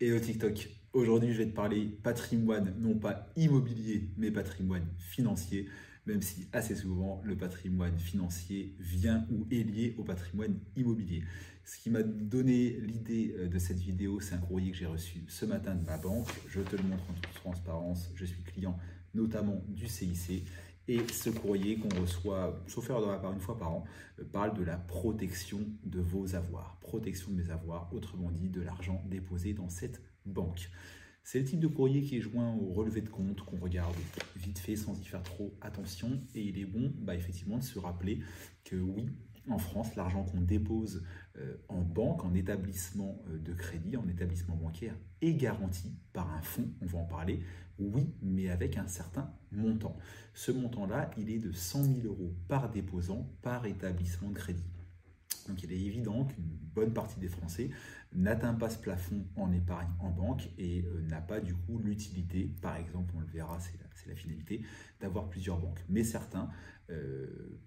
Et au TikTok, aujourd'hui je vais te parler patrimoine, non pas immobilier, mais patrimoine financier, même si assez souvent le patrimoine financier vient ou est lié au patrimoine immobilier. Ce qui m'a donné l'idée euh, de cette vidéo, c'est un courrier que j'ai reçu ce matin de ma banque. Je te le montre en toute transparence, je suis client notamment du CIC. Et ce courrier qu'on reçoit, sauf erreur part, une fois par an, euh, parle de la protection de vos avoirs. Protection de mes avoirs, autrement dit, de l'argent déposé dans cette banque. C'est le type de courrier qui est joint au relevé de compte qu'on regarde vite fait sans y faire trop attention. Et il est bon, bah, effectivement, de se rappeler que oui, en France, l'argent qu'on dépose euh, en banque, en établissement euh, de crédit, en établissement bancaire, est garanti par un fonds, on va en parler, oui, mais avec un certain montant. Ce montant-là, il est de 100 000 euros par déposant, par établissement de crédit. Donc il est évident qu'une bonne partie des Français n'atteint pas ce plafond en épargne en banque et euh, n'a pas du coup l'utilité, par exemple, on le verra, c'est la, finalité, d'avoir plusieurs banques. Mais certains,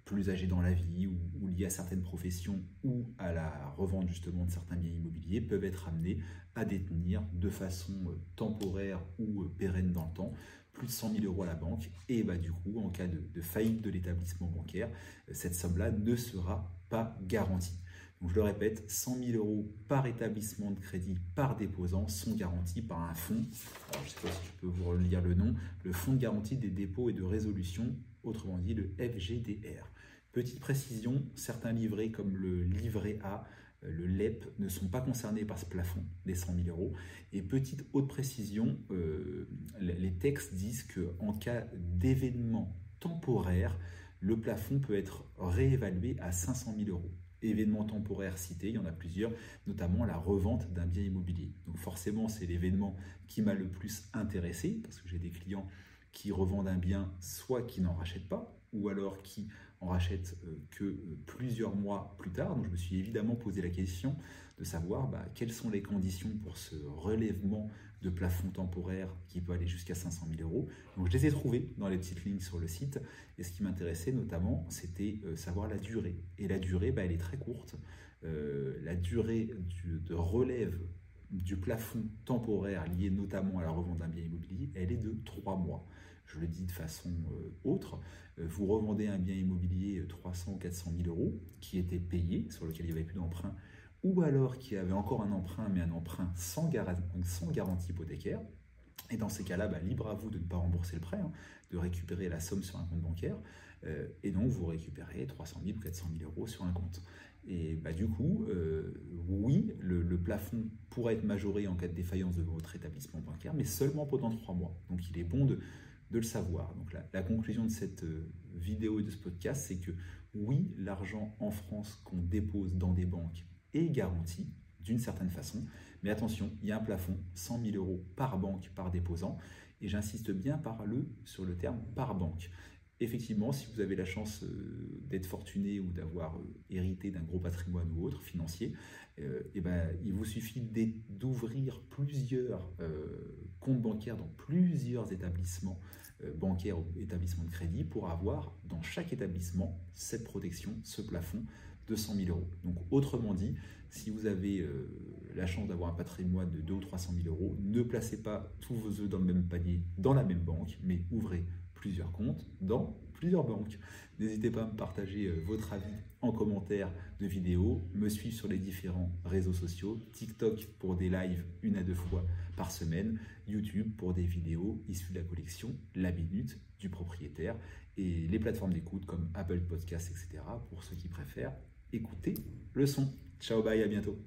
plus âgés dans la vie ou, à certaines professions ou à la revente justement de certains biens immobiliers, peuvent être amenés à détenir de façon euh, temporaire ou pérenne dans le temps plus de 100 000 euros à la banque et bah, du coup, en cas de, faillite de l'établissement bancaire, cette somme-là ne sera pas garantie. Donc, je le répète, 100 000 euros par établissement de crédit par déposant sont garantis par un fonds. je ne sais pas si je peux vous relire le nom, le Fonds de garantie des dépôts et de résolution, autrement dit le FGDR. Petite précision, certains livrets comme le livret A, euh, le LEP ne sont pas concernés par ce plafond des 100 000 euros. Et petite haute précision, euh, les textes disent qu'en cas d'événement temporaire, le plafond peut être réévalué à 500 000 euros événements temporaires cités, il y en a plusieurs, notamment la revente d'un bien immobilier. Donc forcément, c'est l'événement qui m'a le plus intéressé, parce que j'ai des clients qui revendent un bien, soit qui n'en rachètent pas, ou alors qui en rachètent euh, que euh, plusieurs mois plus tard. Donc je me suis évidemment posé la question de savoir bah, quelles sont les conditions pour ce relèvement de plafond temporaire qui peut aller jusqu'à 500 000 euros. Donc je les ai trouvés dans les petites lignes sur le site. Et ce qui m'intéressait notamment, c'était euh, savoir la durée. Et la durée, bah, elle est très courte. la durée de relève du plafond temporaire lié notamment à la revente d'un bien immobilier, elle est de 3 mois. Je le dis de façon euh, autre, euh, vous revendez un bien immobilier 300 ou 400 000 euros qui était payé, sur lequel il n'y avait plus d'emprunt, ou alors qui avait encore un emprunt, mais un emprunt sans, garantie hypothécaire. Et dans ces cas-là, bah, libre à vous de ne pas rembourser le prêt, hein, de récupérer la somme sur un compte bancaire. Euh, et donc, vous récupérez 300 000 ou 400 000 euros sur un compte. Et bah, du coup, plafond pourrait être majoré en cas de défaillance de votre établissement bancaire, mais seulement pendant trois mois. Donc il est bon de, le savoir. Donc la, conclusion de cette euh, vidéo et de ce podcast, c'est que oui, l'argent en France qu'on dépose dans des banques est garanti d'une certaine façon, mais attention, il y a un plafond, 100 000 euros par banque, par déposant, et j'insiste bien par le, sur le terme par banque effectivement, si vous avez la chance euh, d'être fortuné ou d'avoir euh, hérité d'un gros patrimoine ou autre financier, euh, eh ben, il vous suffit d'ouvrir plusieurs comptes bancaires dans plusieurs établissements bancaires ou établissements de crédit pour avoir dans chaque établissement cette protection, ce plafond de 100 000 euros. Donc autrement dit, si vous avez la chance d'avoir un patrimoine de 2 ou 300 000 euros, ne placez pas tous vos œufs dans le même panier, dans la même banque, mais ouvrez plusieurs comptes dans plusieurs banques. N'hésitez pas à me partager euh, votre avis en commentaire de vidéo, me suivre sur les différents réseaux sociaux, TikTok pour des lives une à deux fois par semaine, YouTube pour des vidéos issues de la collection La Minute du propriétaire et les plateformes d'écoute comme Apple Podcasts, etc. pour ceux qui préfèrent écouter le son. Ciao, bye, à bientôt.